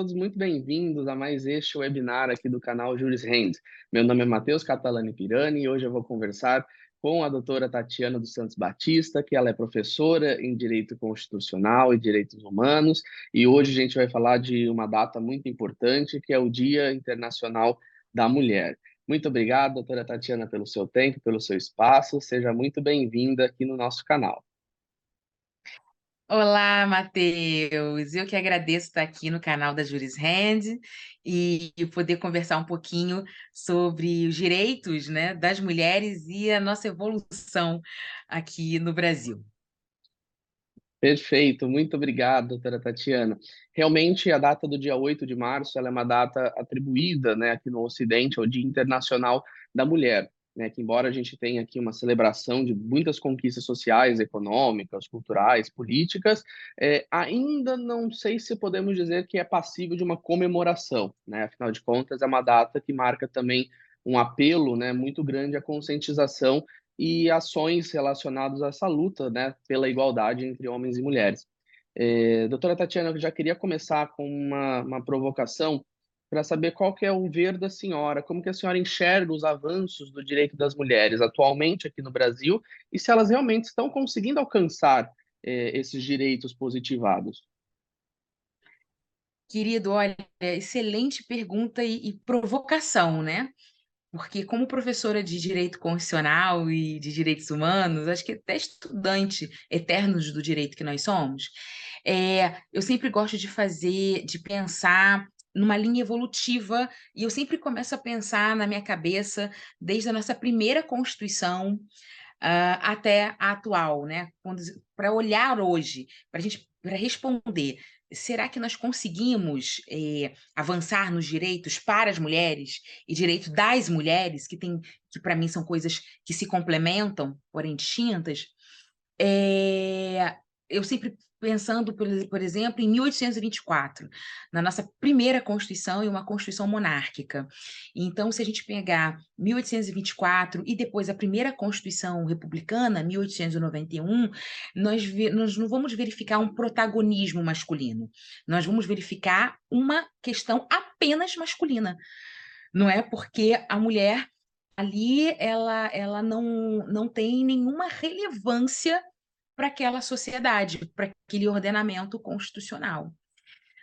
todos muito bem-vindos a mais este webinar aqui do canal Juris Hand. Meu nome é Matheus Catalani Pirani e hoje eu vou conversar com a doutora Tatiana dos Santos Batista, que ela é professora em Direito Constitucional e Direitos Humanos, e hoje a gente vai falar de uma data muito importante, que é o Dia Internacional da Mulher. Muito obrigado, doutora Tatiana, pelo seu tempo, pelo seu espaço, seja muito bem-vinda aqui no nosso canal. Olá, Matheus. Eu que agradeço estar aqui no canal da Juris Hand e poder conversar um pouquinho sobre os direitos, né, das mulheres e a nossa evolução aqui no Brasil. Perfeito, muito obrigado, doutora Tatiana. Realmente, a data do dia 8 de março é uma data atribuída né, aqui no Ocidente ao Dia Internacional da Mulher né, que embora a gente tenha aqui uma celebração de muitas conquistas sociais, econômicas, culturais, políticas, é, ainda não sei se podemos dizer que é passível de uma comemoração, né? Afinal de contas, é uma data que marca também um apelo, né, muito grande à conscientização e ações relacionadas a essa luta, né, pela igualdade entre homens e mulheres. É, doutora Tatiana, eu já queria começar com uma, uma provocação para saber qual que é o ver da senhora, como que a senhora enxerga os avanços do direito das mulheres atualmente aqui no Brasil e se elas realmente estão conseguindo alcançar eh, esses direitos positivados. Querido, olha, excelente pergunta e, e provocação, né? Porque como professora de direito constitucional e de direitos humanos, acho que até estudante eternos do direito que nós somos, é, eu sempre gosto de fazer, de pensar numa linha evolutiva, e eu sempre começo a pensar na minha cabeça, desde a nossa primeira Constituição uh, até a atual, né? Para olhar hoje, para a gente para responder, será que nós conseguimos eh, avançar nos direitos para as mulheres e direito das mulheres, que tem que para mim são coisas que se complementam, porém distintas? É, eu sempre pensando, por, exemplo, em 1824, na nossa primeira Constituição e uma Constituição monárquica. Então, se a gente pegar 1824 e depois a primeira Constituição republicana, 1891, nós, nós não vamos verificar um protagonismo masculino, nós vamos verificar uma questão apenas masculina. Não é porque a mulher ali ela, ela não, não tem nenhuma relevância para aquela sociedade, para aquele ordenamento constitucional.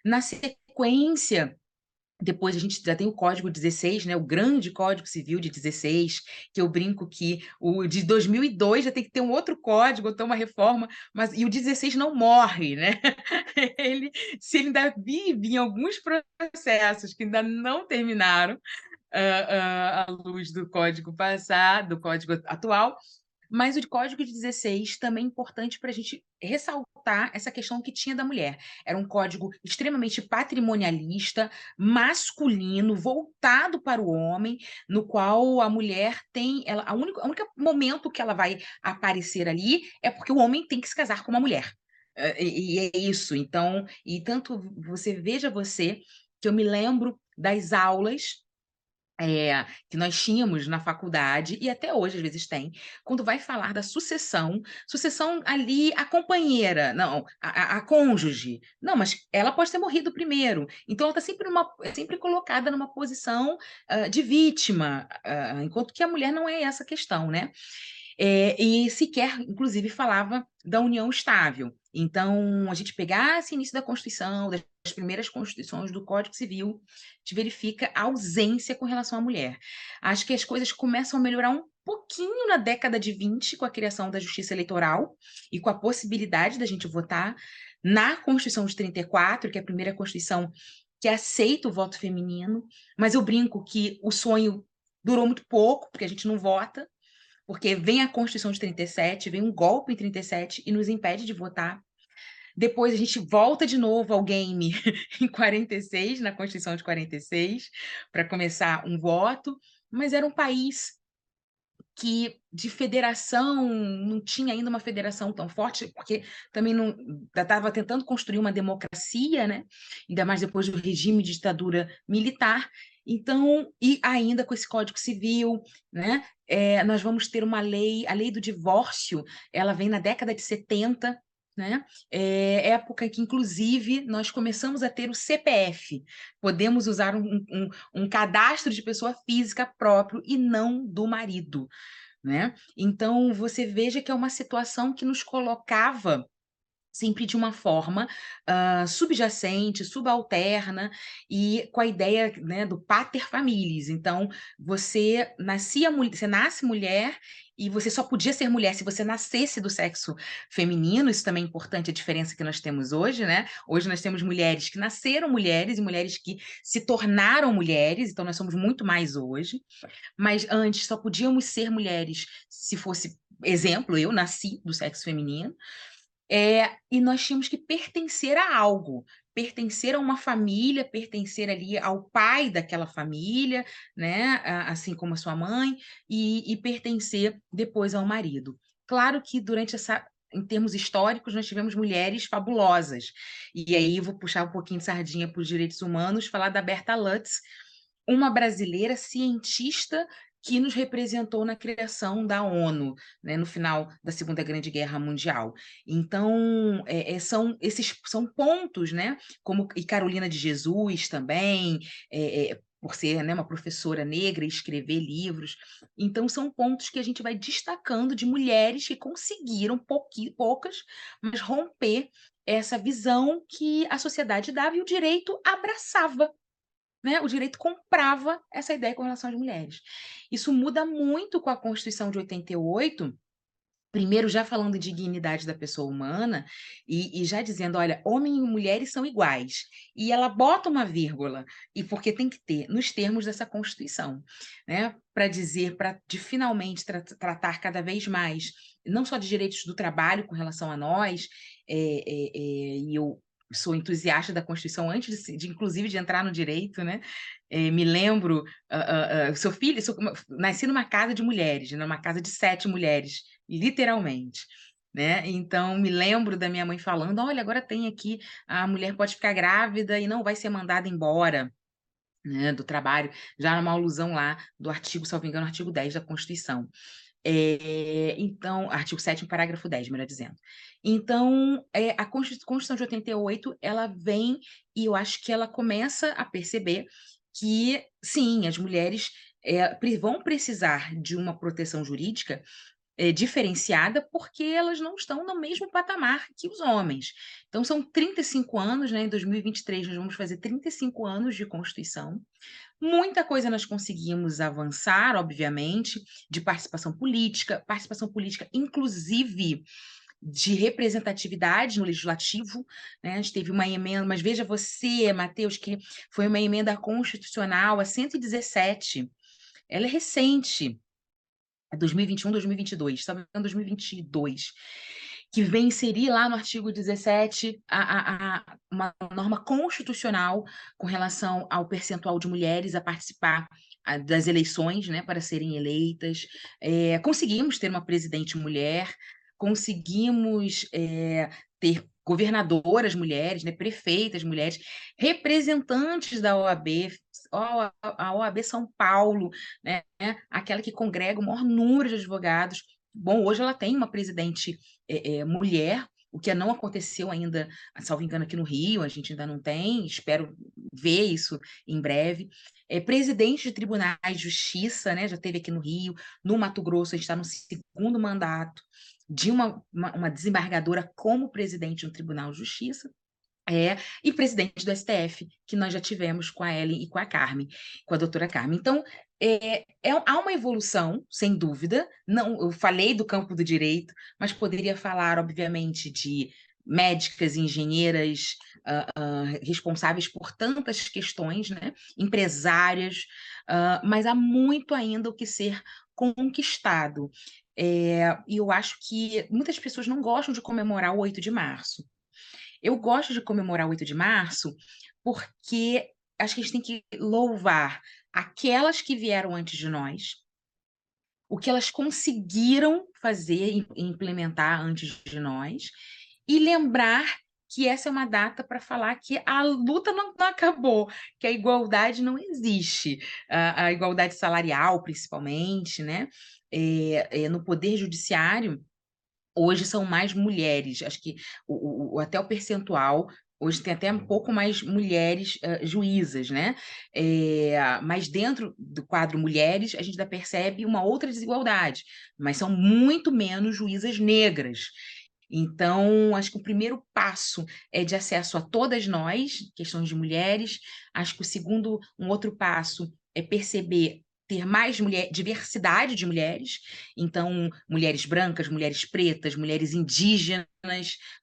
Na sequência, depois a gente já tem o Código 16, né, o grande Código Civil de 16, que eu brinco que o de 2002 já tem que ter um outro código, ter uma reforma, mas e o 16 não morre, né? Ele, se ele ainda vive em alguns processos que ainda não terminaram, uh, uh, à luz do código passado, do código atual, mas o Código de 16 também é importante para a gente ressaltar essa questão que tinha da mulher. Era um código extremamente patrimonialista, masculino, voltado para o homem, no qual a mulher tem. Ela, a única, momento que ela vai aparecer ali é porque o homem tem que se casar com uma mulher. E, e é isso. Então, e tanto você veja você que eu me lembro das aulas é, que nós tínhamos na faculdade, e até hoje às vezes tem, quando vai falar da sucessão, sucessão ali, a companheira, não, a, a, cônjuge, não, mas ela pode ter morrido primeiro, então ela está sempre, sempre colocada numa posição uh, de vítima, uh, enquanto que a mulher não é essa questão, né? É, e sequer, inclusive, falava da união estável. Então, a gente pegar esse início da Constituição, das primeiras constituições do Código Civil, a gente verifica a ausência com relação à mulher. Acho que as coisas começam a melhorar um pouquinho na década de 20, com a criação da justiça eleitoral e com a possibilidade da gente votar na Constituição de 34, que é a primeira Constituição que aceita o voto feminino, mas eu brinco que o sonho durou muito pouco, porque a gente não vota, porque vem a Constituição de 37, vem um golpe em 37 e nos impede de votar. Depois a gente volta de novo ao game em 46, na Constituição de 46, para começar um voto, mas era um país que de federação não tinha ainda uma federação tão forte, porque também não estava tentando construir uma democracia, né? Ainda mais depois do regime de ditadura militar. Então, e ainda com esse Código Civil, né? É, nós vamos ter uma lei, a lei do divórcio, ela vem na década de 70, né? É época que, inclusive, nós começamos a ter o CPF. Podemos usar um, um, um cadastro de pessoa física próprio e não do marido, né? Então, você veja que é uma situação que nos colocava sempre de uma forma uh, subjacente, subalterna e com a ideia né, do pater familias. Então, você nascia, você nasce mulher e você só podia ser mulher se você nascesse do sexo feminino. Isso também é importante, a diferença que nós temos hoje, né? Hoje nós temos mulheres que nasceram mulheres e mulheres que se tornaram mulheres, então nós somos muito mais hoje. Mas antes só podíamos ser mulheres se fosse exemplo, eu nasci do sexo feminino. É, e nós tínhamos que pertencer a algo, pertencer a uma família, pertencer ali ao pai daquela família, né, assim como a sua mãe, e, e pertencer depois ao marido. Claro que durante essa em termos históricos, nós tivemos mulheres fabulosas. E aí vou puxar um pouquinho de sardinha para os direitos humanos, falar da Berta Lutz, uma brasileira cientista que nos representou na criação da ONU, né, no final da Segunda Grande Guerra Mundial. Então, é, é, são esses são pontos, né, como e Carolina de Jesus também, é, é, por ser né, uma professora negra e escrever livros. Então, são pontos que a gente vai destacando de mulheres que conseguiram, poucas, mas romper essa visão que a sociedade dava e o direito abraçava né, o direito comprava essa ideia com relação às mulheres. Isso muda muito com a Constituição de 88, primeiro já falando de dignidade da pessoa humana e, e, já dizendo, olha, homens e mulheres são iguais. E ela bota uma vírgula, e porque tem que ter, nos termos dessa Constituição, né? Para dizer, para de finalmente tra tratar cada vez mais, não só de direitos do trabalho com relação a nós, é, é, é, e eu sou entusiasta da Constituição antes de, de inclusive de entrar no direito, né? É, me lembro, uh, uh, sou sou, nasci numa casa de mulheres, numa né? casa de sete mulheres, literalmente. Né? Então, me lembro da minha mãe falando: olha, agora tem aqui, a mulher pode ficar grávida e não vai ser mandada embora. Né, do trabalho, já numa alusão lá do artigo, salvo engano, artigo 10 da Constituição. É, então, artigo 7 parágrafo 10, melhor dizendo. Então, é, a Constituição de 88, ela vem e eu acho que ela começa a perceber que, sim, as mulheres é, vão precisar de uma proteção jurídica é, diferenciada porque elas não estão no mesmo patamar que os homens. Então, são 35 anos, né? Em 2023, nós vamos fazer 35 anos de Constituição. Muita coisa nós conseguimos avançar, obviamente, de participação política, participação política, inclusive de representatividade no legislativo. Né? A gente teve uma emenda, mas veja você, Matheus, que foi uma emenda constitucional a 117. Ela é recente, é 2021, 2022, estava em 2022, que vem inserir lá no artigo 17 a, a, a, uma norma constitucional com relação ao percentual de mulheres a participar das eleições, né, para serem eleitas. É, conseguimos ter uma presidente mulher, conseguimos é, ter governadoras mulheres, né, prefeitas mulheres, representantes da OAB, a OAB São Paulo, né, aquela que congrega o maior número de advogados. Bom, hoje ela tem uma presidente é, é, mulher, o que não aconteceu ainda, salvo engano, aqui no Rio, a gente ainda não tem, espero ver isso em breve. É, presidente de tribunais de justiça, né, já teve aqui no Rio, no Mato Grosso, a gente está no segundo mandato de uma, uma, uma desembargadora como presidente de um tribunal de justiça. É, e presidente do STF, que nós já tivemos com a Ellen e com a Carmen, com a doutora Carmen. Então, é, é, há uma evolução, sem dúvida. Não, eu falei do campo do direito, mas poderia falar, obviamente, de médicas, engenheiras uh, uh, responsáveis por tantas questões, né? empresárias, uh, mas há muito ainda o que ser conquistado. É, e eu acho que muitas pessoas não gostam de comemorar o 8 de março. Eu gosto de comemorar o 8 de março porque acho que a gente tem que louvar aquelas que vieram antes de nós, o que elas conseguiram fazer e implementar antes de nós, e lembrar que essa é uma data para falar que a luta não, não, acabou, que a igualdade não existe, a, a igualdade salarial, principalmente, né? É, é, no poder judiciário, hoje são mais mulheres. Acho que o, o, até o percentual Hoje tem até um pouco mais mulheres uh, juízas, né? É, mas dentro do quadro mulheres, a gente ainda percebe uma outra desigualdade, mas são muito menos juízas negras. Então, acho que o primeiro passo é de acesso a todas nós, questões de mulheres. Acho que o segundo, um outro passo é perceber ter mais mulher, diversidade de mulheres, então mulheres brancas, mulheres pretas, mulheres indígenas,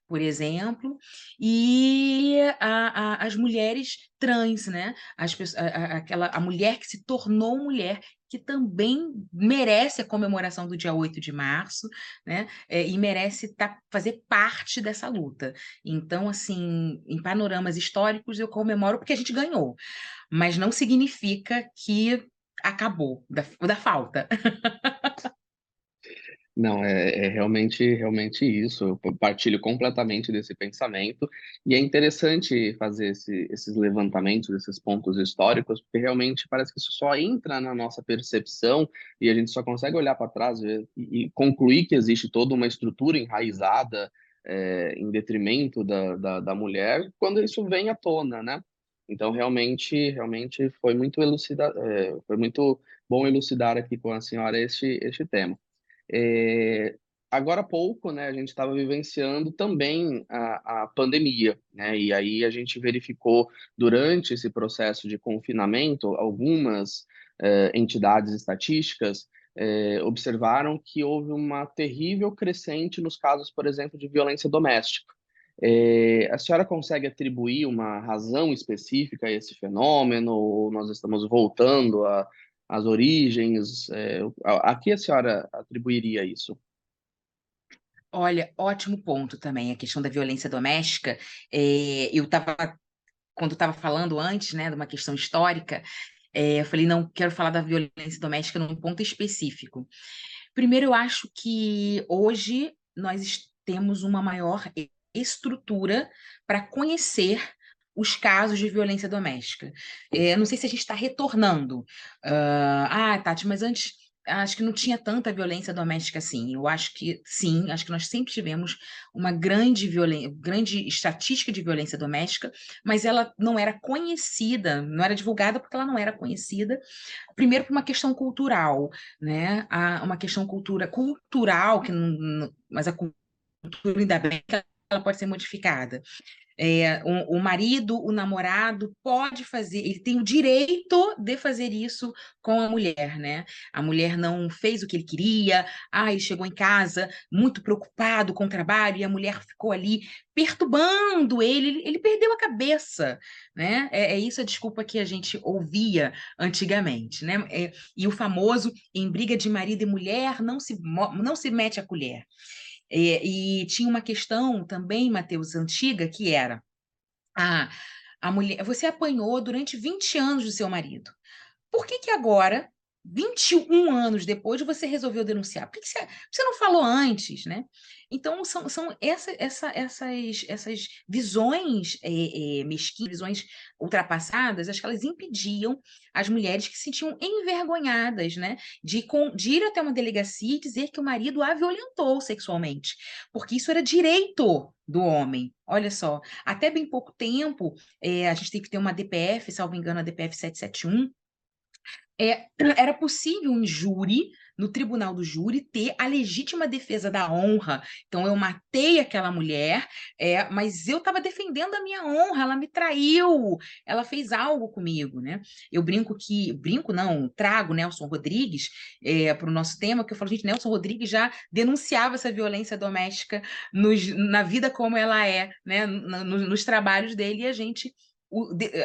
por exemplo, e a, a, as mulheres trans, né? As, a, aquela, a mulher que se tornou mulher, que também merece a comemoração do dia 8 de março, né? É, e merece tá, fazer parte dessa luta. Então, assim, em panoramas históricos, eu comemoro porque a gente ganhou, mas não significa que acabou, da, da falta. Não, é, é, realmente, realmente isso. Eu partilho completamente desse pensamento. E é interessante fazer esse, esses levantamentos, esses pontos históricos, porque realmente parece que isso só entra na nossa percepção e a gente só consegue olhar para trás e, e, concluir que existe toda uma estrutura enraizada é, em detrimento da, da, da mulher quando isso vem à tona, né? Então, realmente, realmente foi muito elucida, é, foi muito bom elucidar aqui com a senhora este, este tema. É, agora há pouco, né, a gente estava vivenciando também a, a pandemia, né, e aí a gente verificou durante esse processo de confinamento algumas é, entidades estatísticas é, observaram que houve uma terrível crescente nos casos, por exemplo, de violência doméstica. É, a senhora consegue atribuir uma razão específica a esse fenômeno? Ou nós estamos voltando às origens? É, a, a que a senhora atribuiria isso? Olha, ótimo ponto também, a questão da violência doméstica. É, eu estava, quando estava falando antes, né, de uma questão histórica, é, eu falei, não, quero falar da violência doméstica num ponto específico. Primeiro, eu acho que hoje nós temos uma maior estrutura para conhecer os casos de violência doméstica. É, não sei se a gente está retornando. Uh, ah, Tati, mas antes acho que não tinha tanta violência doméstica assim. Eu acho que sim, acho que nós sempre tivemos uma grande violência, grande estatística de violência doméstica, mas ela não era conhecida, não era divulgada porque ela não era conhecida. Primeiro por uma questão cultural, né? uma questão cultura cultural que não, mas a cultura ainda bem que ela pode ser modificada. É, o, o, marido, o namorado pode fazer, ele tem o direito de fazer isso com a mulher, né? A mulher não fez o que ele queria, ai, chegou em casa muito preocupado com o trabalho e a mulher ficou ali perturbando ele, ele, ele perdeu a cabeça, né? É, é, isso a desculpa que a gente ouvia antigamente, né? É, e o famoso em briga de marido e mulher não se, não se mete a colher. E, e tinha uma questão também, Mateus, antiga, que era a, a mulher, você apanhou durante 20 anos do seu marido. Por que, que agora 21 anos depois você resolveu denunciar. Por que você, você não falou antes, né? Então, são, são essa, essa, essas, essas visões é, é, mesquinhas, visões ultrapassadas, acho que elas impediam as mulheres que se sentiam envergonhadas, né? De, com, de ir até uma delegacia e dizer que o marido a violentou sexualmente, porque isso era direito do homem. Olha só, até bem pouco tempo, é, a gente tem que ter uma DPF, salvo engano, a DPF 771, é, era possível um júri, no tribunal do júri, ter a legítima defesa da honra. Então, eu matei aquela mulher, é, mas eu estava defendendo a minha honra, ela me traiu, ela fez algo comigo, né? Eu brinco que, brinco não, trago Nelson Rodrigues é, para o nosso tema, que eu falo, gente, Nelson Rodrigues já denunciava essa violência doméstica nos, na vida como ela é, né? nos, nos trabalhos dele, e a gente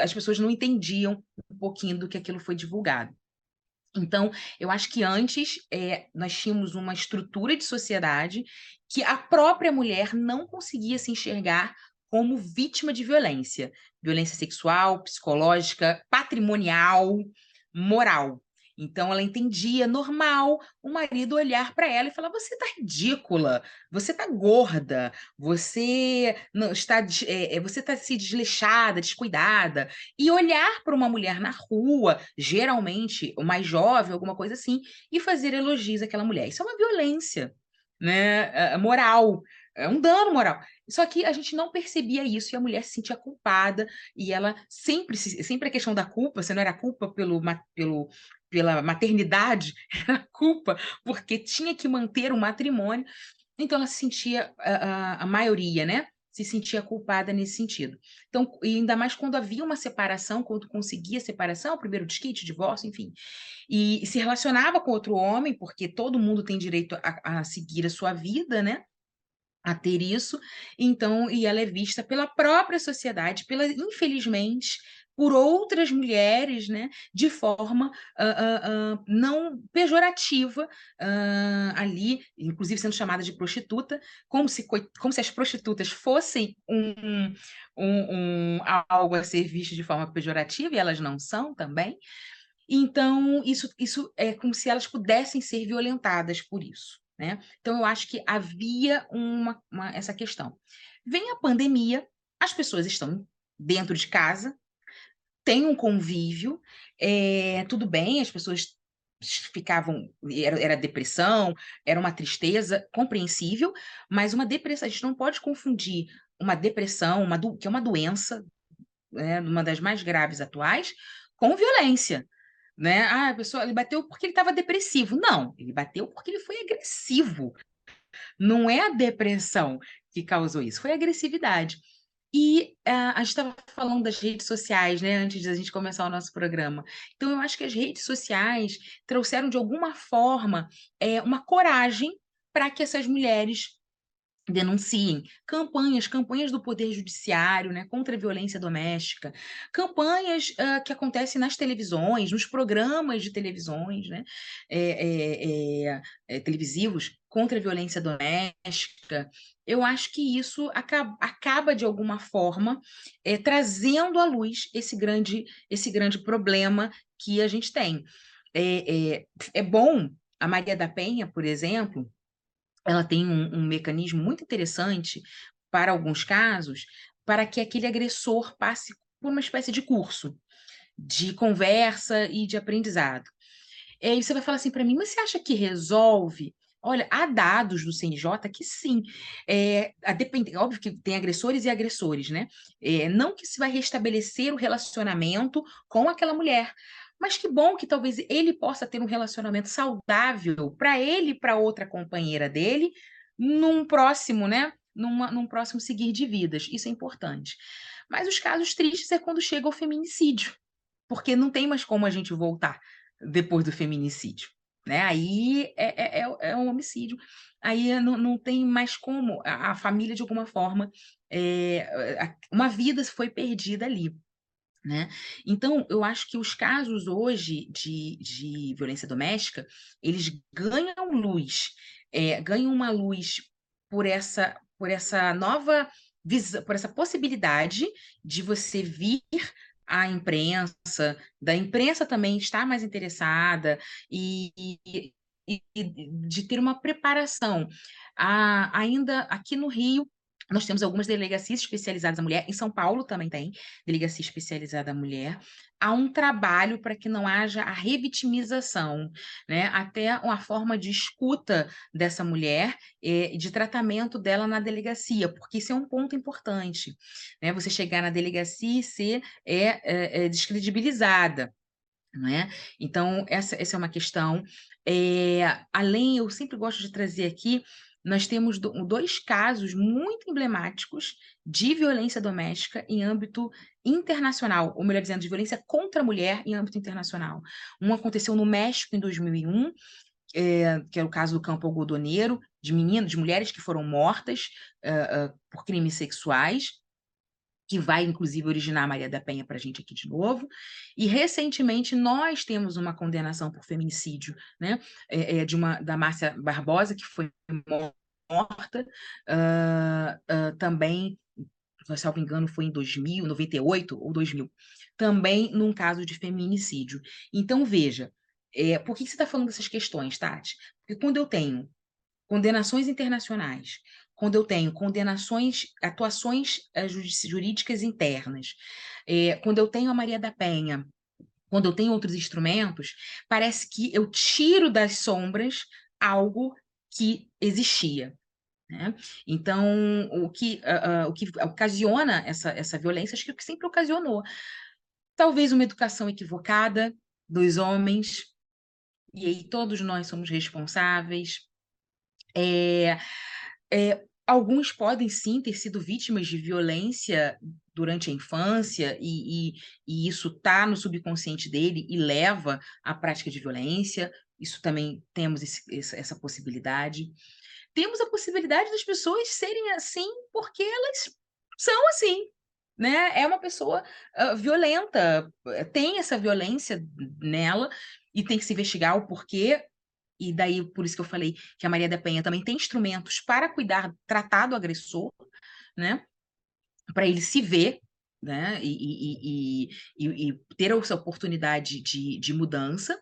as pessoas não entendiam um pouquinho do que aquilo foi divulgado. Então, eu acho que antes é, nós tínhamos uma estrutura de sociedade que a própria mulher não conseguia se enxergar como vítima de violência, violência sexual, psicológica, patrimonial, moral. Então ela entendia normal o marido olhar para ela e falar: você está ridícula, você está gorda, você não está, é, você está se desleixada, descuidada, e olhar para uma mulher na rua, geralmente mais jovem, alguma coisa assim, e fazer elogios àquela mulher. Isso é uma violência. né, moral, é um dano moral. Só que a gente não percebia isso e a mulher se sentia culpada e ela sempre, sempre a questão da culpa, se não era culpa pelo, pelo, pela maternidade, era culpa porque tinha que manter o matrimônio. Então ela se sentia, a, a, a maioria, né? Se sentia culpada nesse sentido. Então, ainda mais quando havia uma separação, quando conseguia separação, primeiro desquite, divórcio, enfim. E, e se relacionava com outro homem, porque todo mundo tem direito a, a seguir a sua vida, né? a ter isso, então, e ela é vista pela própria sociedade, pela, infelizmente, por outras mulheres, né, de forma uh, uh, não pejorativa ali, inclusive sendo chamada de prostituta, como se, como se as prostitutas fossem um, um, um, algo a ser visto de forma pejorativa, e elas não são também. Então, isso, isso é como se elas pudessem ser violentadas por isso. Né? Então, eu acho que havia uma, uma, essa questão. Vem a pandemia, as pessoas estão dentro de casa, tem um convívio, é, tudo bem, as pessoas ficavam, era, era, depressão, era uma tristeza compreensível, mas uma depressão, a gente não pode confundir uma depressão, uma que é uma doença, né, uma das mais graves atuais, com violência né? Ah, a pessoa, ele bateu porque ele estava depressivo. Não, ele bateu porque ele foi agressivo. Não é a depressão que causou isso, foi a agressividade. E uh, a gente estava falando das redes sociais, né, antes de a gente começar o nosso programa. Então, eu acho que as redes sociais trouxeram, de alguma forma, é, uma coragem para que essas mulheres denunciem campanhas, campanhas do Poder Judiciário né, contra a violência doméstica, campanhas uh, que acontecem nas televisões, nos programas de televisões né, é, é, televisivos contra a violência doméstica. Eu acho que isso acaba, acaba de alguma forma trazendo à luz esse grande, esse grande problema que a gente tem. é, é bom, a Maria da Penha, por exemplo, ela tem um, um mecanismo muito interessante para alguns casos, para que aquele agressor passe por uma espécie de curso de conversa e de aprendizado. E aí você vai falar assim para mim, mas você acha que resolve? Olha, há dados do CNJ que sim, é, a depend... óbvio que tem agressores e agressores, né? É, não que se vai restabelecer o relacionamento com aquela mulher, mas que bom que talvez ele possa ter um relacionamento saudável para ele e para outra companheira dele num próximo, né? Numa, num próximo seguir de vidas. Isso é importante. Mas os casos tristes é quando chega o feminicídio, porque não tem mais como a gente voltar depois do feminicídio. Né? Aí é, é, é, é um homicídio. Aí não, não tem mais como a, a família, de alguma forma, é, uma vida foi perdida ali. Né? Então, eu acho que os casos hoje de, de violência doméstica, eles ganham luz, é, ganham uma luz por essa, por essa nova por essa possibilidade de você vir à imprensa, da imprensa também estar mais interessada e, e, e de ter uma preparação. Ainda aqui no Rio, nós temos algumas delegacias especializadas à mulher, em São Paulo também tem delegacia especializada à mulher. Há um trabalho para que não haja a revitimização, né? até uma forma de escuta dessa mulher e de tratamento dela na delegacia, porque isso é um ponto importante. Né? Você chegar na delegacia e ser é, é, é descredibilizada. Não é? Então, essa, essa é uma questão. É, além, eu sempre gosto de trazer aqui nós temos dois casos muito emblemáticos de violência doméstica em âmbito internacional, ou melhor dizendo, de violência contra a mulher em âmbito internacional. Um aconteceu no México em 2001, é, que é o caso do campo algodoneiro, de meninas, de mulheres que foram mortas uh, uh, por crimes sexuais, que vai inclusive originar a Maria da Penha para a gente aqui de novo. E recentemente nós temos uma condenação por feminicídio, né, é, é, de uma da Márcia Barbosa que foi morta, uh, uh, também, se não me engano, foi em 2000, 98 ou 2000, também num caso de feminicídio. Então veja, é, por que você está falando dessas questões, Tati? Porque quando eu tenho condenações internacionais, quando eu tenho condenações, atuações uh, jurídicas internas, é, quando eu tenho a Maria da Penha, quando eu tenho outros instrumentos, parece que eu tiro das sombras algo que existia. Né? Então, o que, uh, uh, o que ocasiona essa, essa violência, acho que é o que sempre ocasionou. Talvez uma educação equivocada dos homens, e aí todos nós somos responsáveis. É, é, alguns podem sim ter sido vítimas de violência durante a infância, e, e, e isso está no subconsciente dele e leva à prática de violência. Isso também temos esse, essa possibilidade temos a possibilidade das pessoas serem assim porque elas são assim, né? É uma pessoa uh, violenta, eh, tem essa violência nela e tem que se investigar o porquê. E daí, por isso que eu falei que a Maria da Penha também tem instrumentos para cuidar, tratar do agressor, né? Para ele se ver, né? E, e, e, e ter essa oportunidade de, de mudança.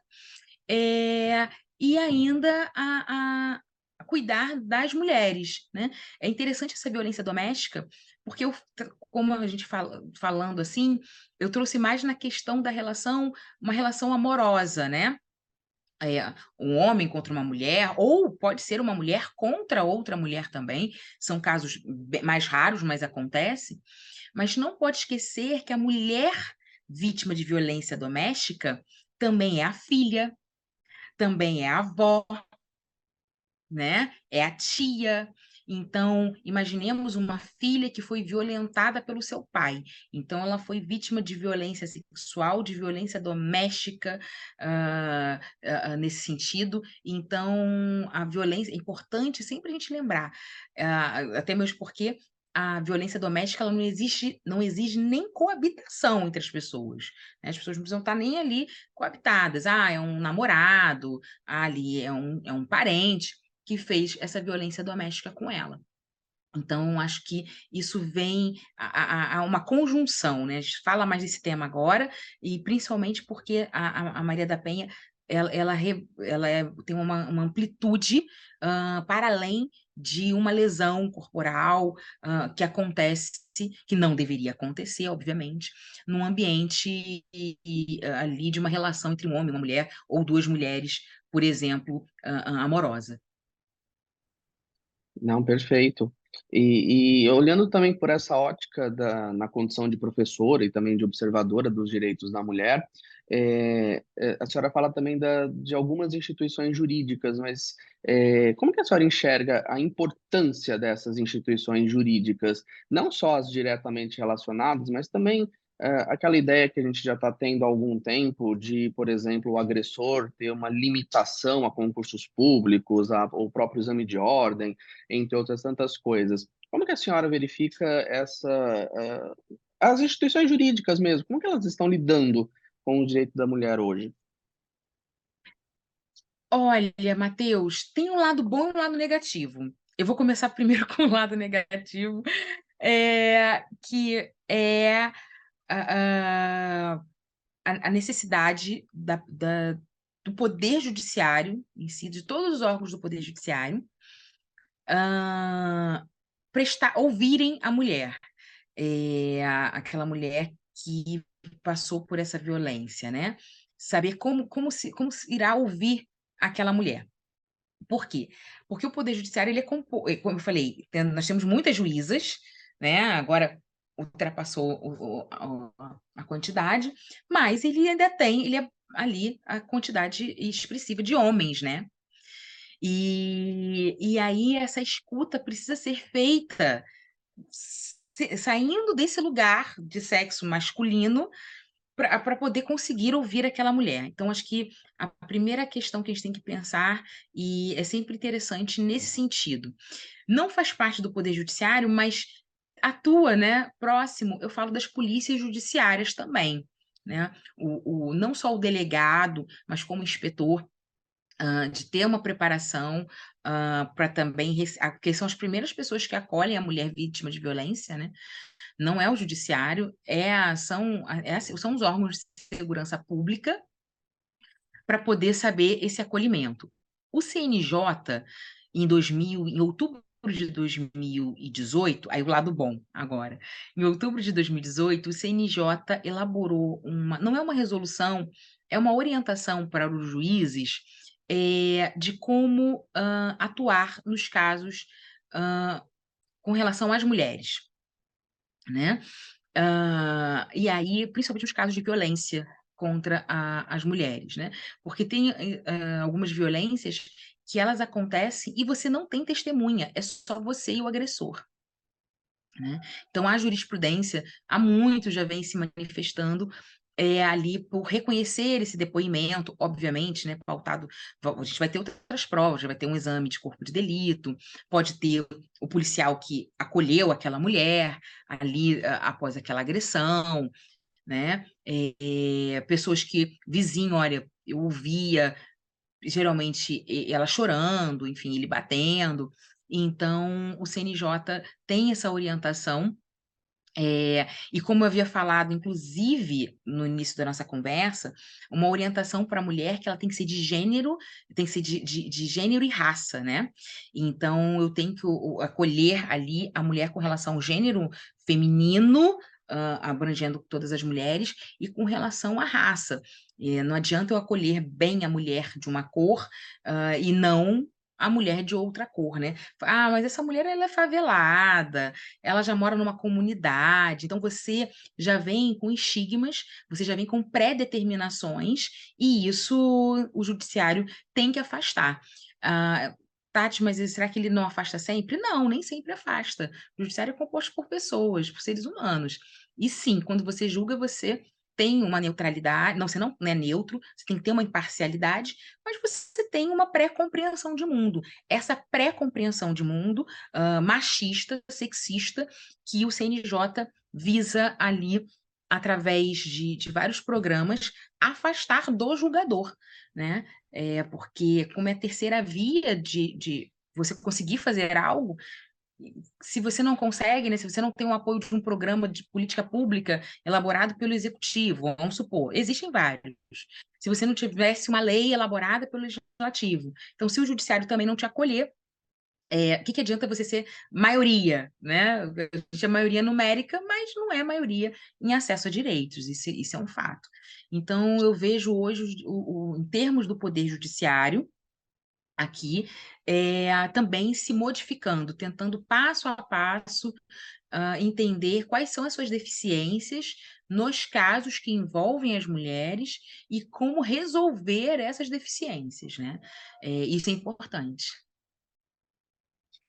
É, e ainda a, a, cuidar das mulheres, né? É interessante essa violência doméstica, porque eu, como a gente fala, falando assim, eu trouxe mais na questão da relação, uma relação amorosa, né? É, um homem contra uma mulher, ou pode ser uma mulher contra outra mulher também, são casos mais raros, mas acontece. Mas não pode esquecer que a mulher vítima de violência doméstica também é a filha, também é a avó, né? É a tia. Então, imaginemos uma filha que foi violentada pelo seu pai. Então, ela foi vítima de violência sexual, de violência doméstica, uh, uh, nesse sentido. Então, a violência é importante sempre a gente lembrar, uh, até mesmo porque a violência doméstica ela não existe, não exige nem coabitação entre as pessoas. Né? As pessoas não precisam estar nem ali coabitadas. Ah, é um namorado, ah, ali é um, é um parente que fez essa violência doméstica com ela. Então, acho que isso vem a, a, a, uma conjunção, né? A gente fala mais desse tema agora, e principalmente porque a, a Maria da Penha ela, ela, ela é, tem uma, uma amplitude uh, para além de uma lesão corporal uh, que acontece, que não deveria acontecer, obviamente, num ambiente ali de uma relação entre um homem e uma mulher, ou duas mulheres, por exemplo, amorosa. Não, perfeito. E, e, olhando também por essa ótica da, na condição de professora e também de observadora dos direitos da mulher, é, a senhora fala também da, de algumas instituições jurídicas, mas é, como que a senhora enxerga a importância dessas instituições jurídicas, não só as diretamente relacionadas, mas também é, aquela ideia que a gente já está tendo há algum tempo de, por exemplo, o agressor ter uma limitação a concursos públicos, a, o próprio exame de ordem, entre outras tantas coisas. Como que a senhora verifica essa, uh, as instituições jurídicas mesmo, como que elas estão lidando com o direito da mulher hoje? Olha, Matheus, tem um lado bom e um lado negativo. Eu vou começar primeiro com o lado negativo, é, que é a, a, necessidade da, da, do poder judiciário em si, de todos os órgãos do poder judiciário, uh, prestar, ouvirem a mulher, é, aquela mulher que passou por essa violência, né? Saber como, como, se, como se irá ouvir aquela mulher. Por quê? Porque o Poder Judiciário, ele é composto, como eu falei, nós temos muitas juízas, né? Agora, ultrapassou o, o, a quantidade, mas ele ainda tem, ele é ali a quantidade expressiva de homens, né? E, e aí essa escuta precisa ser feita saindo desse lugar de sexo masculino para poder conseguir ouvir aquela mulher. Então, acho que a primeira questão que a gente tem que pensar, e é sempre interessante nesse sentido, não faz parte do Poder Judiciário, mas atua, né, próximo, eu falo das polícias judiciárias também, né, o, o não só o delegado, mas como inspetor, uh, de ter uma preparação uh, para também, porque são as primeiras pessoas que acolhem a mulher vítima de violência, né, não é o judiciário, é são, é, são os órgãos de segurança pública para poder saber esse acolhimento. O CNJ, em 2000, em outubro de 2018, aí o lado bom agora, em outubro de 2018, o CNJ elaborou uma, não é uma resolução, é uma orientação para os juízes é, de como uh, atuar nos casos uh, com relação às mulheres, né? Uh, e aí, principalmente os casos de violência contra a, as mulheres, né? Porque tem uh, algumas violências que elas acontecem e você não tem testemunha, é só você e o agressor. Né? Então, a jurisprudência há muito já vem se manifestando é, ali por reconhecer esse depoimento, obviamente, né, pautado, a gente vai ter outras provas, vai ter um exame de corpo de delito, pode ter o policial que acolheu aquela mulher ali após aquela agressão, né, é, pessoas que, vizinho, olha, eu ouvia geralmente ela chorando, enfim, ele batendo, então o CNJ tem essa orientação é, e como eu havia falado, inclusive, no início da nossa conversa, uma orientação para a mulher que ela tem que ser de gênero, tem que ser de, de, de gênero e raça, né? Então, eu tenho que acolher ali a mulher com relação ao gênero feminino, uh, abrangendo todas as mulheres, e com relação à raça. É, não adianta eu acolher bem a mulher de uma cor uh, e não a mulher de outra cor, né? Ah, mas essa mulher ela é favelada, ela já mora numa comunidade, então você já vem com estigmas, você já vem com pré-determinações, e isso o judiciário tem que afastar. Ah, Tati, mas será que ele não afasta sempre? Não, nem sempre afasta. O judiciário é composto por pessoas, por seres humanos. E sim, quando você julga, você tem uma neutralidade, não, você não é neutro, você tem que ter uma imparcialidade, mas você tem uma pré-compreensão de mundo. Essa pré-compreensão de mundo uh, machista, sexista, que o CNJ visa ali, através de, de vários programas, afastar do julgador, né? É, porque como é a terceira via de, de você conseguir fazer algo, se você não consegue, né, se você não tem o apoio de um programa de política pública elaborado pelo executivo, vamos supor, existem vários. Se você não tivesse uma lei elaborada pelo legislativo, então se o judiciário também não te acolher, é, o que, que adianta você ser maioria, né? A gente é maioria numérica, mas não é maioria em acesso a direitos, isso, isso é um fato. Então, eu vejo hoje, o, o, em termos do poder judiciário, aqui, é, também se modificando, tentando passo a passo uh, entender quais são as suas deficiências nos casos que envolvem as mulheres e como resolver essas deficiências, né? É, isso é importante.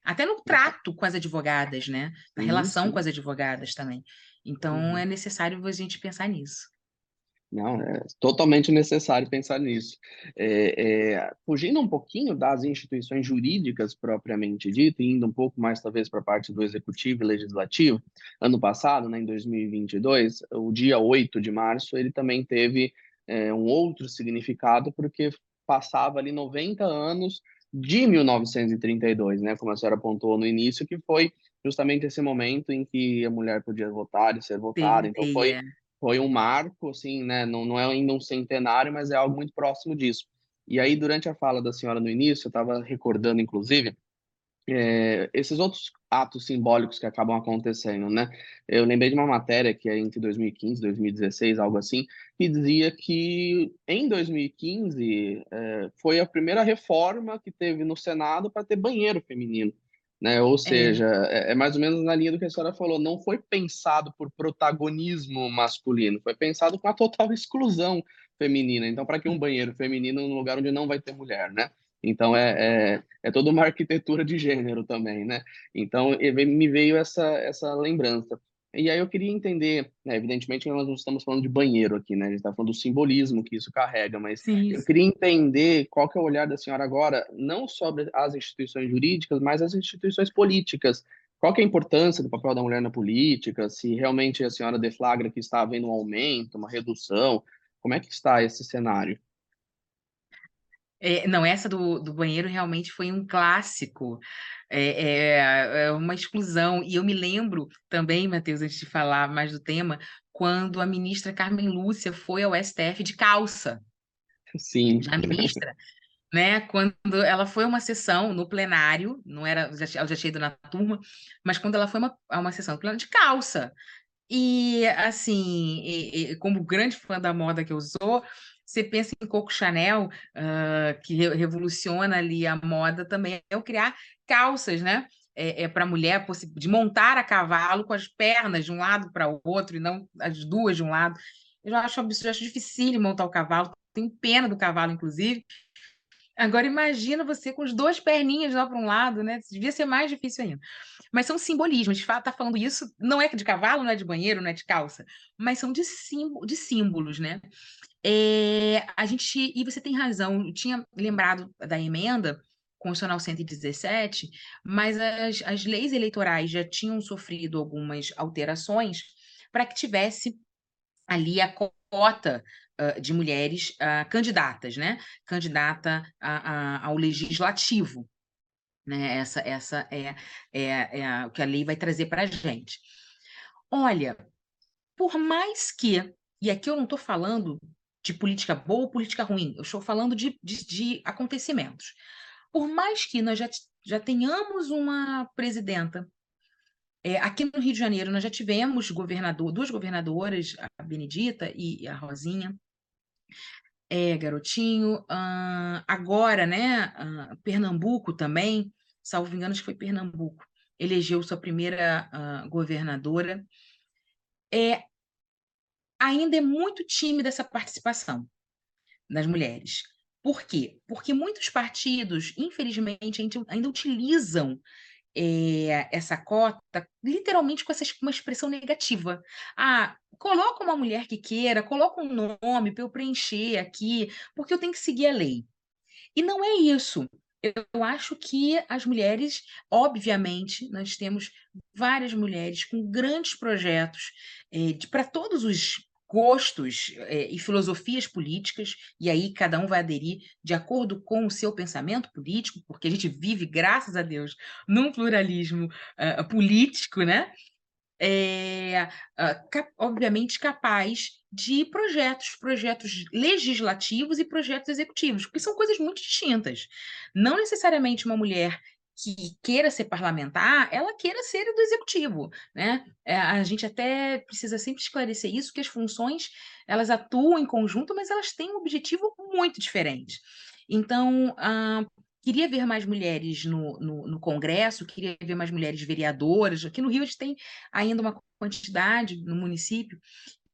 Até no trato com as advogadas, né? Na relação com as advogadas também. Então, uhum. é necessário a gente pensar nisso. Não, é totalmente necessário pensar nisso. É, é, fugindo um pouquinho das instituições jurídicas propriamente dito, e indo um pouco mais talvez para a parte do executivo e legislativo, ano passado, né, em 2022, o dia 8 de março, ele também teve é, um outro significado, porque passava ali 90 anos de 1932, né, como a senhora apontou no início, que foi justamente esse momento em que a mulher podia votar e ser votada. Então foi é foi um marco, assim, né? Não, não é ainda um centenário, mas é algo muito próximo disso. E aí, durante a fala da senhora no início, eu estava recordando, inclusive, é, esses outros atos simbólicos que acabam acontecendo, né? Eu lembrei de uma matéria que é entre 2015 e 2016, algo assim, que dizia que em 2015 é, foi a primeira reforma que teve no Senado para ter banheiro feminino né? Ou é. seja, é. é. mais ou menos na linha do que a senhora falou, não foi pensado por protagonismo masculino, foi pensado com a total exclusão feminina. Então, para que um banheiro feminino num lugar onde não vai ter mulher, né? Então, é, é, é toda uma arquitetura de gênero também, né? Então, me veio essa, essa lembrança. E aí eu queria entender, né, evidentemente nós não estamos falando de banheiro aqui, né? A gente está falando do simbolismo que isso carrega, mas Sim. eu queria entender qual que é o olhar da senhora agora, não sobre as instituições jurídicas, mas as instituições políticas. Qual que é a importância do papel da mulher na política? Se realmente a senhora deflagra que está havendo um aumento, uma redução, como é que está esse cenário? É, não, essa do, do banheiro realmente foi um clássico. É, é, é uma exclusão. E eu me lembro também, Matheus, antes de falar mais do tema, quando a ministra Carmen Lúcia foi ao STF de calça. Sim. A ministra. Né, quando ela foi a uma sessão no plenário, não era, ela já tinha ido na turma, mas quando ela foi uma, a uma sessão no plenário de calça. E, assim, e, e, como grande fã da moda que eu sou, você pensa em Coco Chanel, uh, que re revoluciona ali a moda também, é o criar calças, né? É, é para a mulher de montar a cavalo com as pernas de um lado para o outro e não as duas de um lado. Eu acho absurdo, acho difícil montar o cavalo, tenho pena do cavalo, inclusive. Agora imagina você com as duas perninhas lá para um lado, né? Devia ser mais difícil ainda. Mas são simbolismos. Está falando isso, não é de cavalo, não é de banheiro, não é de calça, mas são de símbolos, né? É, a gente, e você tem razão, eu tinha lembrado da emenda Constitucional 117, mas as, as leis eleitorais já tinham sofrido algumas alterações para que tivesse ali a cota uh, de mulheres uh, candidatas, né? Candidata a, a, ao legislativo. Né? Essa, essa é, é, é o que a lei vai trazer para a gente. Olha, por mais que, e aqui eu não estou falando de política boa ou política ruim, eu estou falando de, de, de acontecimentos. Por mais que nós já, já tenhamos uma presidenta é, aqui no Rio de Janeiro, nós já tivemos governador, duas governadoras, a Benedita e a Rosinha. É, garotinho. Uh, agora, né, uh, Pernambuco também, salvo engano, acho que foi Pernambuco, elegeu sua primeira uh, governadora. É, ainda é muito tímida essa participação das mulheres. Por quê? Porque muitos partidos, infelizmente, ainda utilizam é, essa cota literalmente com essa, uma expressão negativa. Ah, coloca uma mulher que queira, coloca um nome para eu preencher aqui, porque eu tenho que seguir a lei. E não é isso. Eu acho que as mulheres, obviamente, nós temos várias mulheres com grandes projetos é, para todos os gostos é, e filosofias políticas, e aí cada um vai aderir de acordo com o seu pensamento político, porque a gente vive, graças a Deus, num pluralismo uh, político, né? É, cap obviamente capaz de projetos, projetos legislativos e projetos executivos, porque são coisas muito distintas. Não necessariamente uma mulher que queira ser parlamentar, ela queira ser do executivo, né? É, a gente até precisa sempre esclarecer isso, que as funções, elas atuam em conjunto, mas elas têm um objetivo muito diferente. Então, ah, queria ver mais mulheres no, no, no, Congresso, queria ver mais mulheres vereadoras. Aqui no Rio a gente tem ainda uma quantidade no município.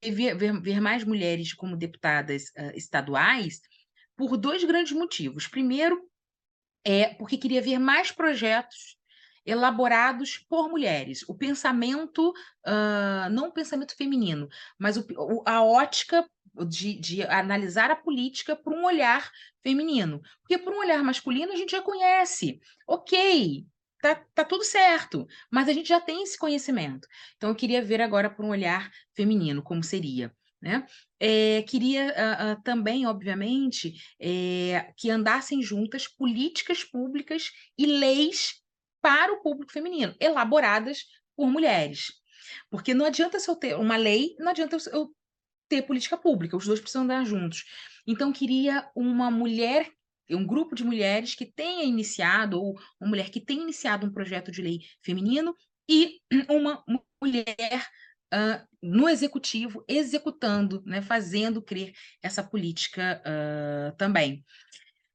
Ver, ver, ver mais mulheres como deputadas uh, estaduais por dois grandes motivos. Primeiro, é porque queria ver mais projetos elaborados por mulheres. O pensamento, uh, não o pensamento feminino, mas o, o, a ótica de, de, analisar a política por um olhar feminino. Porque por um olhar masculino a gente já conhece. Ok, tá, tá tudo certo, mas a gente já tem esse conhecimento. Então eu queria ver agora por um olhar feminino, como seria. Né? É, queria uh, uh, também, obviamente, é, que andassem juntas políticas públicas e leis para o público feminino, elaboradas por mulheres. Porque não adianta eu ter uma lei, não adianta eu ter política pública, os dois precisam andar juntos. Então, queria uma mulher, um grupo de mulheres que tenha iniciado, ou uma mulher que tenha iniciado um projeto de lei feminino, e uma mulher uh, no executivo, executando, né, fazendo crer essa política uh, também.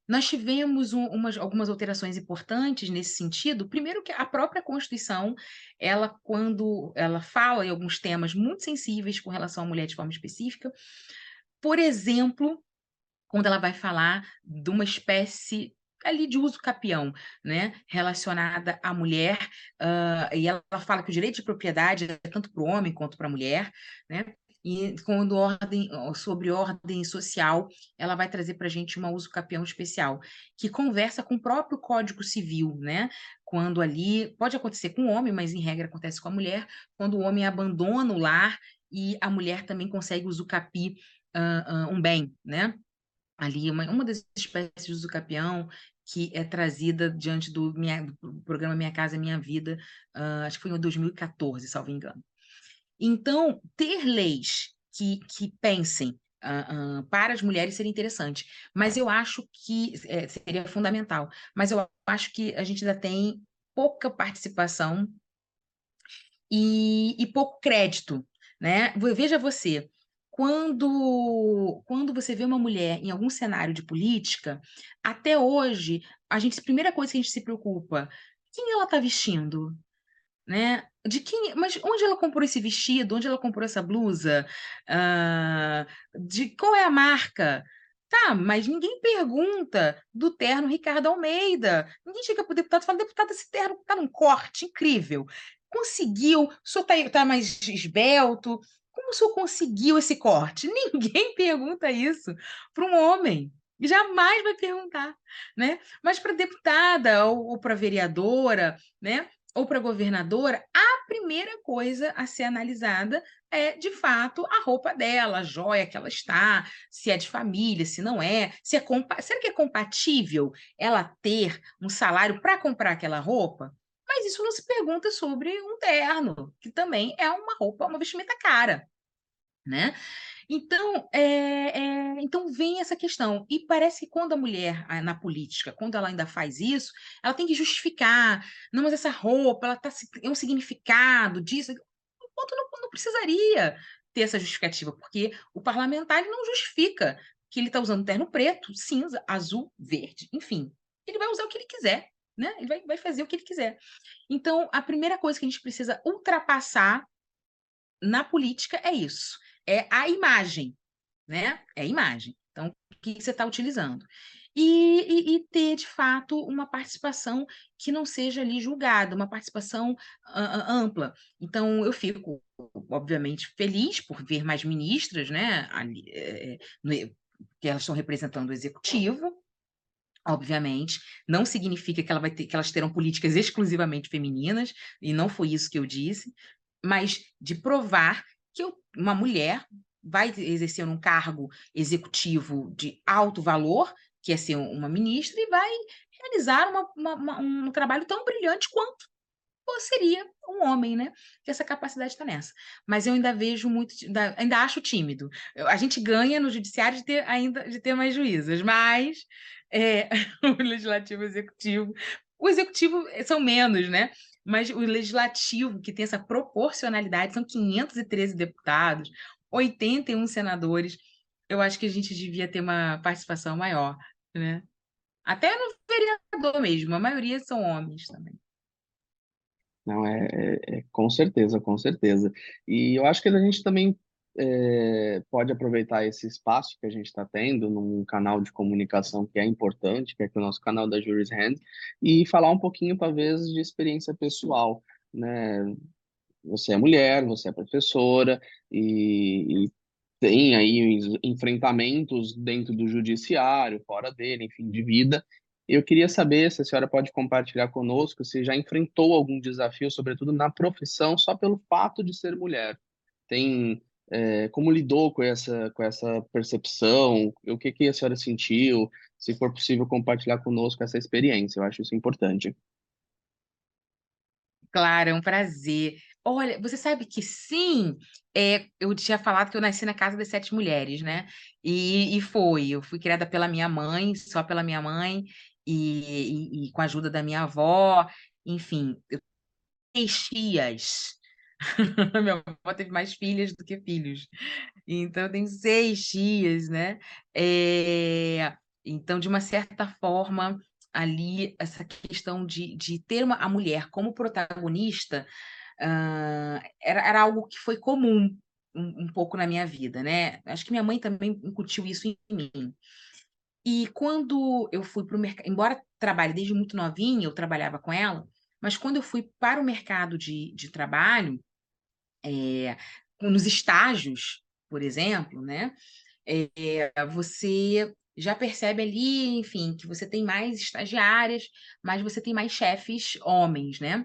Nós tivemos um, umas, algumas alterações importantes nesse sentido. Primeiro que a própria Constituição, ela quando ela fala em alguns temas muito sensíveis com relação à mulher de forma específica, por exemplo, quando ela vai falar de uma espécie ali de uso capião, né, relacionada à mulher, uh, e ela fala que o direito de propriedade é tanto para o homem quanto para a mulher, né, e quando ordem sobre ordem social, ela vai trazer para a gente uma uso capião especial, que conversa com o próprio Código Civil, né? Quando ali pode acontecer com o homem, mas em regra acontece com a mulher, quando o homem abandona o lar e a mulher também consegue usucapi uh, uh, um bem, né? Ali uma, uma das espécies de usucapião que é trazida diante do, minha, do programa Minha Casa Minha Vida, uh, acho que foi em 2014, salvo engano. Então, ter leis que, que pensem uh, uh, para as mulheres seria interessante, mas eu acho que é, seria fundamental, mas eu acho que a gente ainda tem pouca participação e, e pouco crédito, né? Veja você, quando, quando você vê uma mulher em algum cenário de política, até hoje, a gente, a primeira coisa que a gente se preocupa, quem ela está vestindo? Né? De quem, mas onde ela comprou esse vestido? Onde ela comprou essa blusa? Ah, de qual é a marca? Tá, mas ninguém pergunta do terno Ricardo Almeida. Ninguém chega para o deputado e fala, deputado, esse terno está num corte incrível. Conseguiu, o senhor está tá mais esbelto, como o senhor conseguiu esse corte? Ninguém pergunta isso para um homem. Jamais vai perguntar, né? Mas para deputada ou, ou para vereadora, né? Ou para governadora, a primeira coisa a ser analisada é, de fato, a roupa dela, a joia que ela está, se é de família, se não é, se é será que é compatível ela ter um salário para comprar aquela roupa? Mas isso não se pergunta sobre um terno, que também é uma roupa, uma vestimenta cara, né? Então, é, é, então vem essa questão. E parece que quando a mulher, na política, quando ela ainda faz isso, ela tem que justificar. Não, mas essa roupa, ela tá, é um significado disso. Enquanto não, não precisaria ter essa justificativa, porque o parlamentar não justifica que ele está usando terno preto, cinza, azul, verde, enfim. Ele vai usar o que ele quiser né? Ele vai, vai fazer o que ele quiser. Então, a primeira coisa que a gente precisa ultrapassar na política é isso, é a imagem, né? É a imagem. Então, o que você está utilizando? E, e, e, ter, de fato, uma participação que não seja ali julgada, uma participação uh, ampla. Então, eu fico, obviamente, feliz por ver mais ministras, né, ali, é, no, que elas estão representando o executivo, obviamente, não significa que, ela vai ter, que elas terão políticas exclusivamente femininas, e não foi isso que eu disse, mas de provar que eu, uma mulher vai exercer um cargo executivo de alto valor, que é ser uma ministra, e vai realizar uma, uma, uma, um trabalho tão brilhante quanto seria um homem, né? Que essa capacidade está nessa. Mas eu ainda vejo muito, ainda, ainda acho tímido. A gente ganha no judiciário de ter ainda de ter mais juízes, mas é, o legislativo o executivo. O executivo eh, são menos, né? Mas o legislativo, que tem essa proporcionalidade, são 513 deputados, 81 senadores. Eu acho que a gente devia ter uma participação maior, né? Até no vereador mesmo, a maioria são homens também. Não, é, é, é, com certeza, com certeza. E eu acho que a gente também é, pode aproveitar esse espaço que a gente está tendo num canal de comunicação que é importante, que é, o nosso canal da Jury's Hand, e falar um pouquinho, talvez, de experiência pessoal, né? Você é mulher, você é professora e, e tem aí enfrentamentos dentro do judiciário, fora dele, enfim, de vida. Eu queria saber se a senhora pode compartilhar conosco se já enfrentou algum desafio, sobretudo na profissão, só pelo fato de ser mulher. Tem é, como lidou com essa, com essa percepção? O que, que a senhora sentiu? Se for possível compartilhar conosco essa experiência, eu acho isso importante. Claro, é um prazer. Olha, você sabe que sim, é, eu tinha falado que eu nasci na casa das sete mulheres, né? E, e foi, eu fui criada pela minha mãe, só pela minha mãe, e, e, e com a ajuda da minha avó, enfim, eu tenho tias, Minha avó teve mais filhas do que filhos. Então, eu tenho seis tias, né? É... Então, de uma certa forma, ali, essa questão de, de ter uma, a mulher como protagonista uh, era, era algo que foi comum um, um, pouco na minha vida, né? Acho que minha mãe também incutiu isso em mim. E quando eu fui para o mercado, embora trabalhe desde muito novinha, eu trabalhava com ela, mas quando eu fui para o mercado de, de trabalho, é, nos estágios, por exemplo, né? É, você já percebe ali, enfim, que você tem mais estagiárias, mas você tem mais chefes homens, né?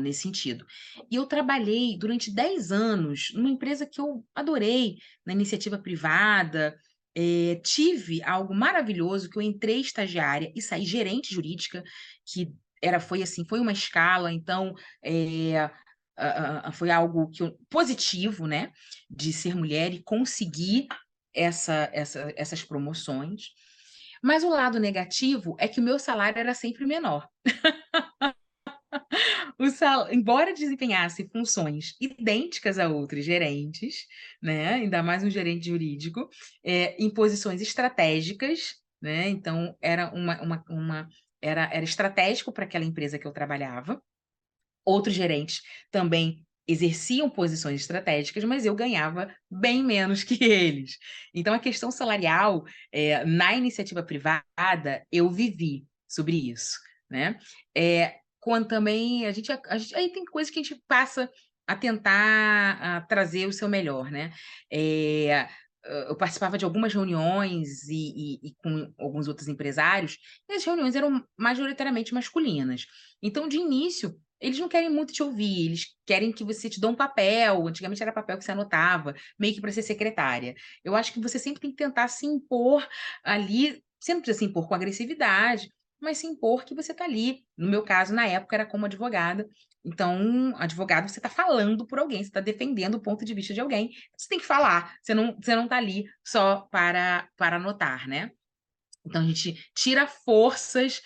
Nesse sentido. E eu trabalhei durante 10 anos numa empresa que eu adorei, na iniciativa privada, é, tive algo maravilhoso que eu entrei estagiária e saí gerente jurídica, que era foi assim, foi uma escala, então é, uh, foi algo que eu, positivo, né, de ser mulher e conseguir essa, essa, essas promoções. Mas o lado negativo é que o meu salário era sempre menor. sal... embora desempenhasse funções idênticas a outros gerentes, né, ainda mais um gerente jurídico, é, em posições estratégicas, né, então era uma, uma, uma era, era estratégico para aquela empresa que eu trabalhava. Outros gerentes também exerciam posições estratégicas, mas eu ganhava bem menos que eles. Então, a questão salarial, é, na iniciativa privada, eu vivi sobre isso, né? É, quando também a gente, a gente, aí tem coisas que a gente passa a tentar a trazer o seu melhor, né? É, eu participava de algumas reuniões e, e, e, com alguns outros empresários, e as reuniões eram majoritariamente masculinas. Então, de início, eles não querem muito te ouvir, eles querem que você te dê um papel. Antigamente era papel que você anotava, meio que para ser secretária. Eu acho que você sempre tem que tentar se impor ali. Não precisa se impor com agressividade, mas se impor que você está ali. No meu caso, na época, era como advogada. Então, advogado, você está falando por alguém, você está defendendo o ponto de vista de alguém. Você tem que falar, você não está você não tá ali só para, para anotar, né? Então, a gente tira forças.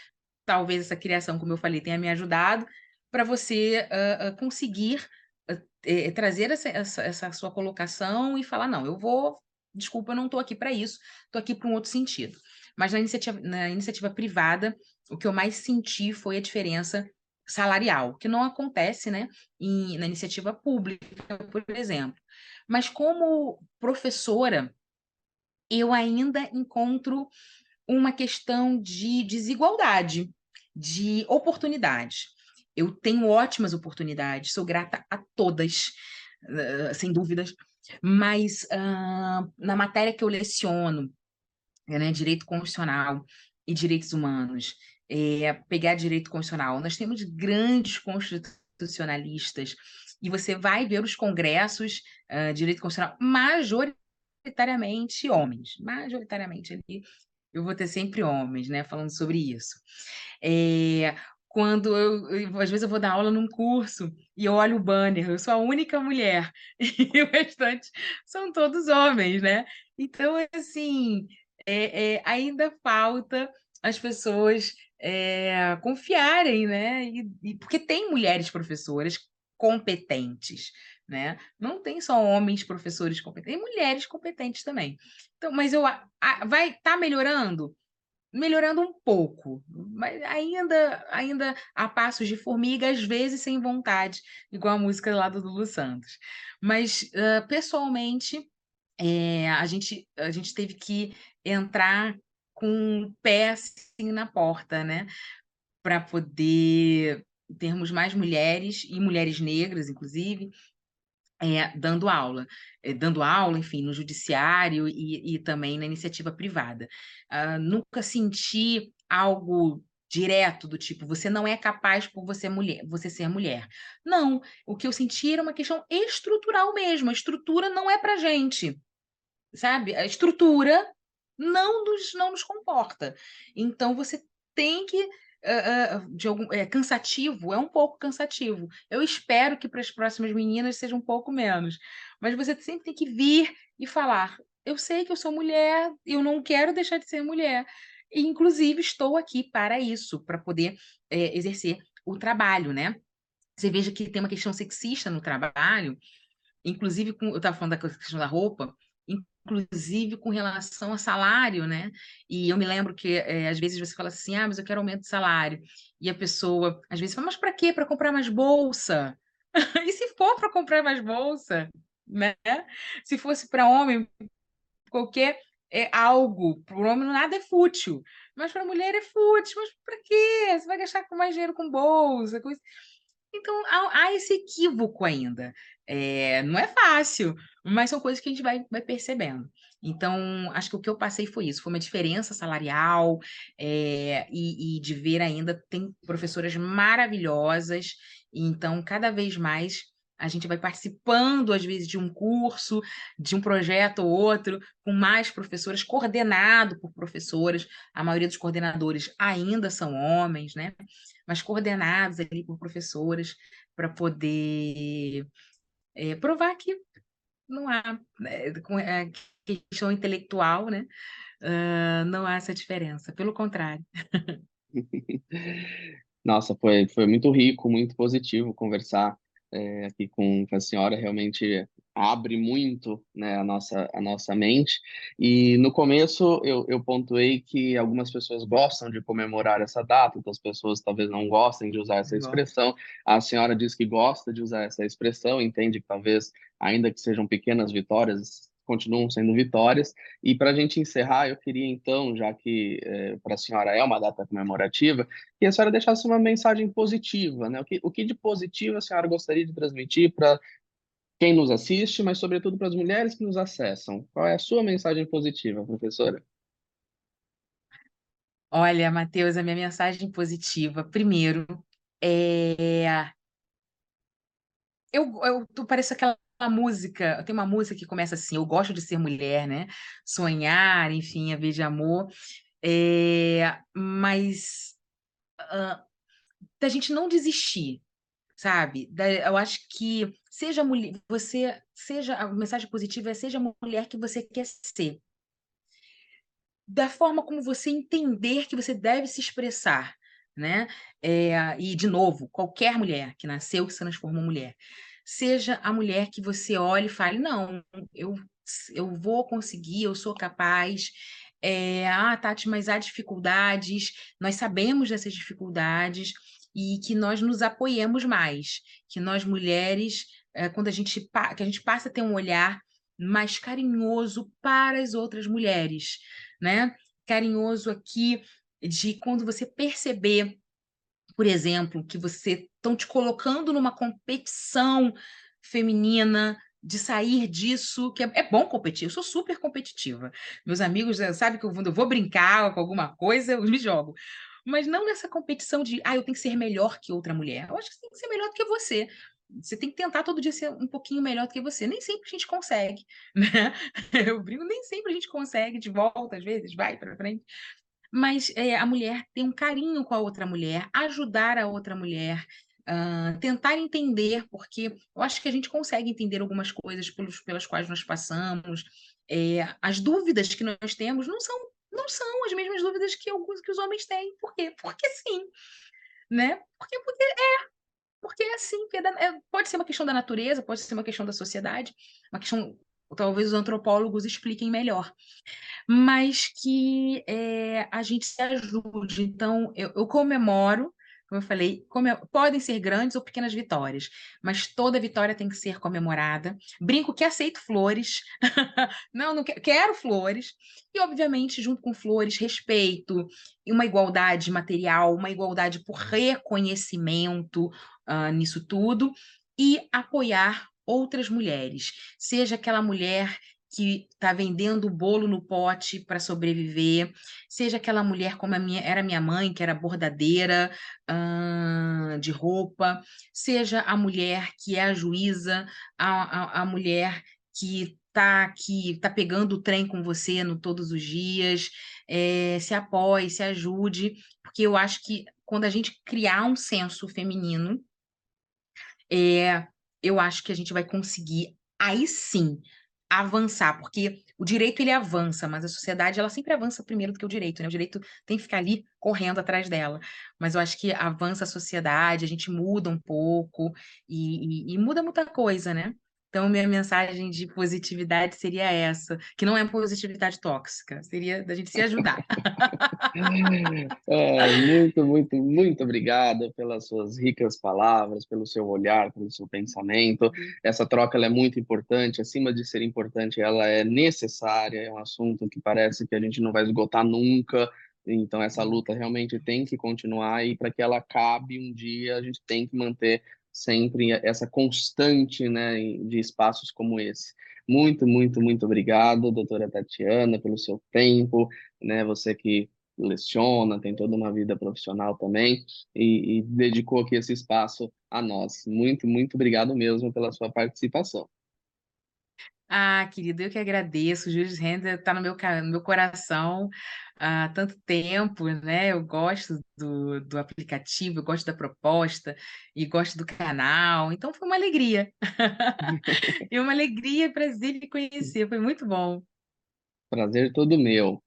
Talvez essa criação, como eu falei, tenha me ajudado, para você uh, uh, conseguir uh, trazer essa, essa, essa, sua colocação e falar, não, eu vou, desculpa, eu não estou aqui para isso, estou aqui para um outro sentido. Mas na iniciativa, na iniciativa privada, o que eu mais senti foi a diferença salarial, que não acontece né, em, na iniciativa pública, por exemplo. Mas como professora, eu ainda encontro uma questão de desigualdade, de oportunidade. Eu tenho ótimas oportunidades, sou grata a todas, uh, sem dúvidas, mas uh, na matéria que eu leciono, né, direito constitucional e direitos humanos, é, pegar direito constitucional, nós temos grandes constitucionalistas, e você vai ver os congressos uh, direito constitucional majoritariamente homens, majoritariamente ali eu vou ter sempre homens, né, falando sobre isso. É, quando eu, eu, às vezes eu vou dar aula num curso e eu olho o banner, eu sou a única mulher e o restante são todos homens, né? Então, assim, é, é, ainda falta as pessoas é, confiarem, né? E, e, porque tem mulheres professoras competentes, né? Não tem só homens professores competentes, tem mulheres competentes também. Então, mas eu a, a, vai tá melhorando? melhorando um pouco, mas ainda ainda a passos de formiga, às vezes sem vontade, igual a música lá do Lulu Santos. Mas, uh, pessoalmente, é, a, gente, a gente teve que entrar com o pé assim na porta, né? Para poder termos mais mulheres, e mulheres negras, inclusive, é, dando aula, é, dando aula, enfim, no judiciário e, e também na iniciativa privada. Uh, nunca senti algo direto do tipo você não é capaz por você mulher, você ser mulher. Não, o que eu senti era uma questão estrutural mesmo. A estrutura não é para gente, sabe? A estrutura não nos não nos comporta. Então você tem que de algum, é cansativo, é um pouco cansativo. Eu espero que para as próximas meninas seja um pouco menos. Mas você sempre tem que vir e falar: eu sei que eu sou mulher, eu não quero deixar de ser mulher. E, inclusive, estou aqui para isso, para poder é, exercer o trabalho, né? Você veja que tem uma questão sexista no trabalho, inclusive, com, eu estava falando da questão da roupa, inclusive com relação a salário, né? E eu me lembro que é, às vezes você fala assim, ah, mas eu quero aumento de salário. E a pessoa, às vezes, fala, mas para quê? Para comprar mais bolsa? e se for para comprar mais bolsa, né? Se fosse para homem, qualquer é algo, para o homem nada é fútil, mas para a mulher é fútil. Mas para quê? Você vai gastar mais dinheiro com bolsa, com isso. Então, há, há esse equívoco ainda. É, não é fácil, mas são coisas que a gente vai, vai percebendo. Então, acho que o que eu passei foi isso, foi uma diferença salarial é, e, e, de ver ainda, tem professoras maravilhosas, então, cada vez mais a gente vai participando, às vezes, de um curso, de um projeto ou outro, com mais professoras, coordenado por professoras, a maioria dos coordenadores ainda são homens, né? Mas coordenados ali por professoras, para poder é, provar que não há, né, com a questão intelectual, né? Uh, não há essa diferença, pelo contrário. Nossa, foi, foi muito rico, muito positivo conversar é, aqui com, com a senhora. Realmente abre muito né, a, nossa, a nossa mente. E no começo eu, eu pontuei que algumas pessoas gostam de comemorar essa data, outras pessoas talvez não gostem de usar essa expressão. A senhora diz que gosta de usar essa expressão, entende que talvez, ainda que sejam pequenas vitórias, continuam sendo vitórias. E para a gente encerrar, eu queria então, já que é, para a senhora é uma data comemorativa, que a senhora deixasse uma mensagem positiva, né? O que, o que de positivo a senhora gostaria de transmitir para quem nos assiste, mas sobretudo para as mulheres que nos acessam? Qual é a sua mensagem positiva, professora? Olha, Matheus, a minha mensagem positiva, primeiro, é eu, eu, tu parece aquela música, tem uma música que começa assim: Eu gosto de ser mulher, né? Sonhar, enfim, a ver de amor. É, mas uh, da gente não desistir, sabe? Eu acho que seja mulher, você seja a mensagem positiva é seja a mulher que você quer ser. Da forma como você entender que você deve se expressar, né? É, e, de novo, qualquer mulher que nasceu, que se transformou mulher seja a mulher que você olhe e fale: não, eu, eu vou conseguir, eu sou capaz. É, ah, Tati, mas há dificuldades, nós sabemos dessas dificuldades e que nós nos apoiemos mais, que nós mulheres, é, quando a gente, que a gente passa a ter um olhar mais carinhoso para as outras mulheres, né? Carinhoso aqui de quando você perceber por exemplo, que você estão te colocando numa competição feminina, de sair disso, que é, é, bom competir, eu sou super competitiva. Meus amigos eh, sabem que eu, eu vou brincar com alguma coisa, eu me jogo. Mas não nessa competição de, ah, eu tenho que ser melhor que outra mulher. Eu acho que você tem que ser melhor do que você. Você tem que tentar todo dia ser um pouquinho melhor do que você. Nem sempre a gente consegue, né? Eu brinco, nem sempre a gente consegue de volta, às vezes, vai para frente mas é, a mulher ter um carinho com a outra mulher, ajudar a outra mulher, uh, tentar entender, porque eu acho que a gente consegue entender algumas coisas pelos, pelas quais nós passamos. É, as dúvidas que nós temos não são, não são as mesmas dúvidas que alguns que os homens têm. Por quê? Porque sim. Né? Porque, porque é, porque é assim, porque é, é, pode ser uma questão da natureza, pode ser uma questão da sociedade, uma questão, talvez os antropólogos expliquem melhor mas que é, a gente se ajude. Então, eu, eu comemoro, como eu falei, podem ser grandes ou pequenas vitórias, mas toda vitória tem que ser comemorada. Brinco que aceito flores, não, não quero, quero flores, e obviamente, junto com flores, respeito, uma igualdade material, uma igualdade por reconhecimento uh, nisso tudo, e apoiar outras mulheres, seja aquela mulher que está vendendo bolo no pote para sobreviver, seja aquela mulher como minha, era minha mãe, que era bordadeira de roupa, seja a mulher que é a juíza, a, a, a mulher que está que tá pegando o trem com você no todos os dias, é, se apoie, se ajude, porque eu acho que quando a gente criar um senso feminino, é, eu acho que a gente vai conseguir aí sim avançar, porque o direito ele avança, mas a sociedade ela sempre avança primeiro do que o direito, né? O direito tem que ficar ali correndo atrás dela. Mas eu acho que avança a sociedade, a gente muda um pouco e, e, e muda muita coisa, né? Então, minha mensagem de positividade seria essa, que não é positividade tóxica, seria da gente se ajudar. é, muito, muito, muito obrigada pelas suas ricas palavras, pelo seu olhar, pelo seu pensamento. Essa troca é muito importante, acima de ser importante, ela é necessária, é um assunto que parece que a gente não vai esgotar nunca. Então, essa luta realmente tem que continuar e para que ela acabe um dia, a gente tem que manter sempre essa constante né, de espaços como esse. Muito, muito, muito obrigado, doutora Tatiana, pelo seu tempo, né, você que leciona, tem toda uma vida profissional também, e, e dedicou aqui esse espaço a nós. Muito, muito obrigado mesmo pela sua participação. Ah, querido, eu que agradeço. O Julius Render está no meu, no meu coração há tanto tempo, né? Eu gosto do, do aplicativo, eu gosto da proposta e gosto do canal. Então foi uma alegria. e uma alegria, prazer de conhecer. Foi muito bom. Prazer todo meu.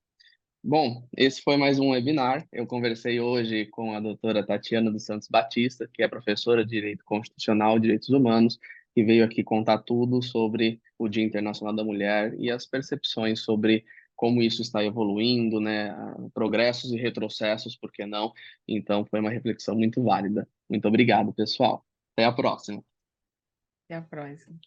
Bom, esse foi mais um webinar. Eu conversei hoje com a doutora Tatiana dos Santos Batista, que é professora de Direito Constitucional e Direitos Humanos, que veio aqui contar tudo sobre o Dia Internacional da Mulher e as percepções sobre como isso está evoluindo, né? Progressos e retrocessos, por que não? Então, foi uma reflexão muito válida. Muito obrigado, pessoal. Até a próxima. Até a próxima.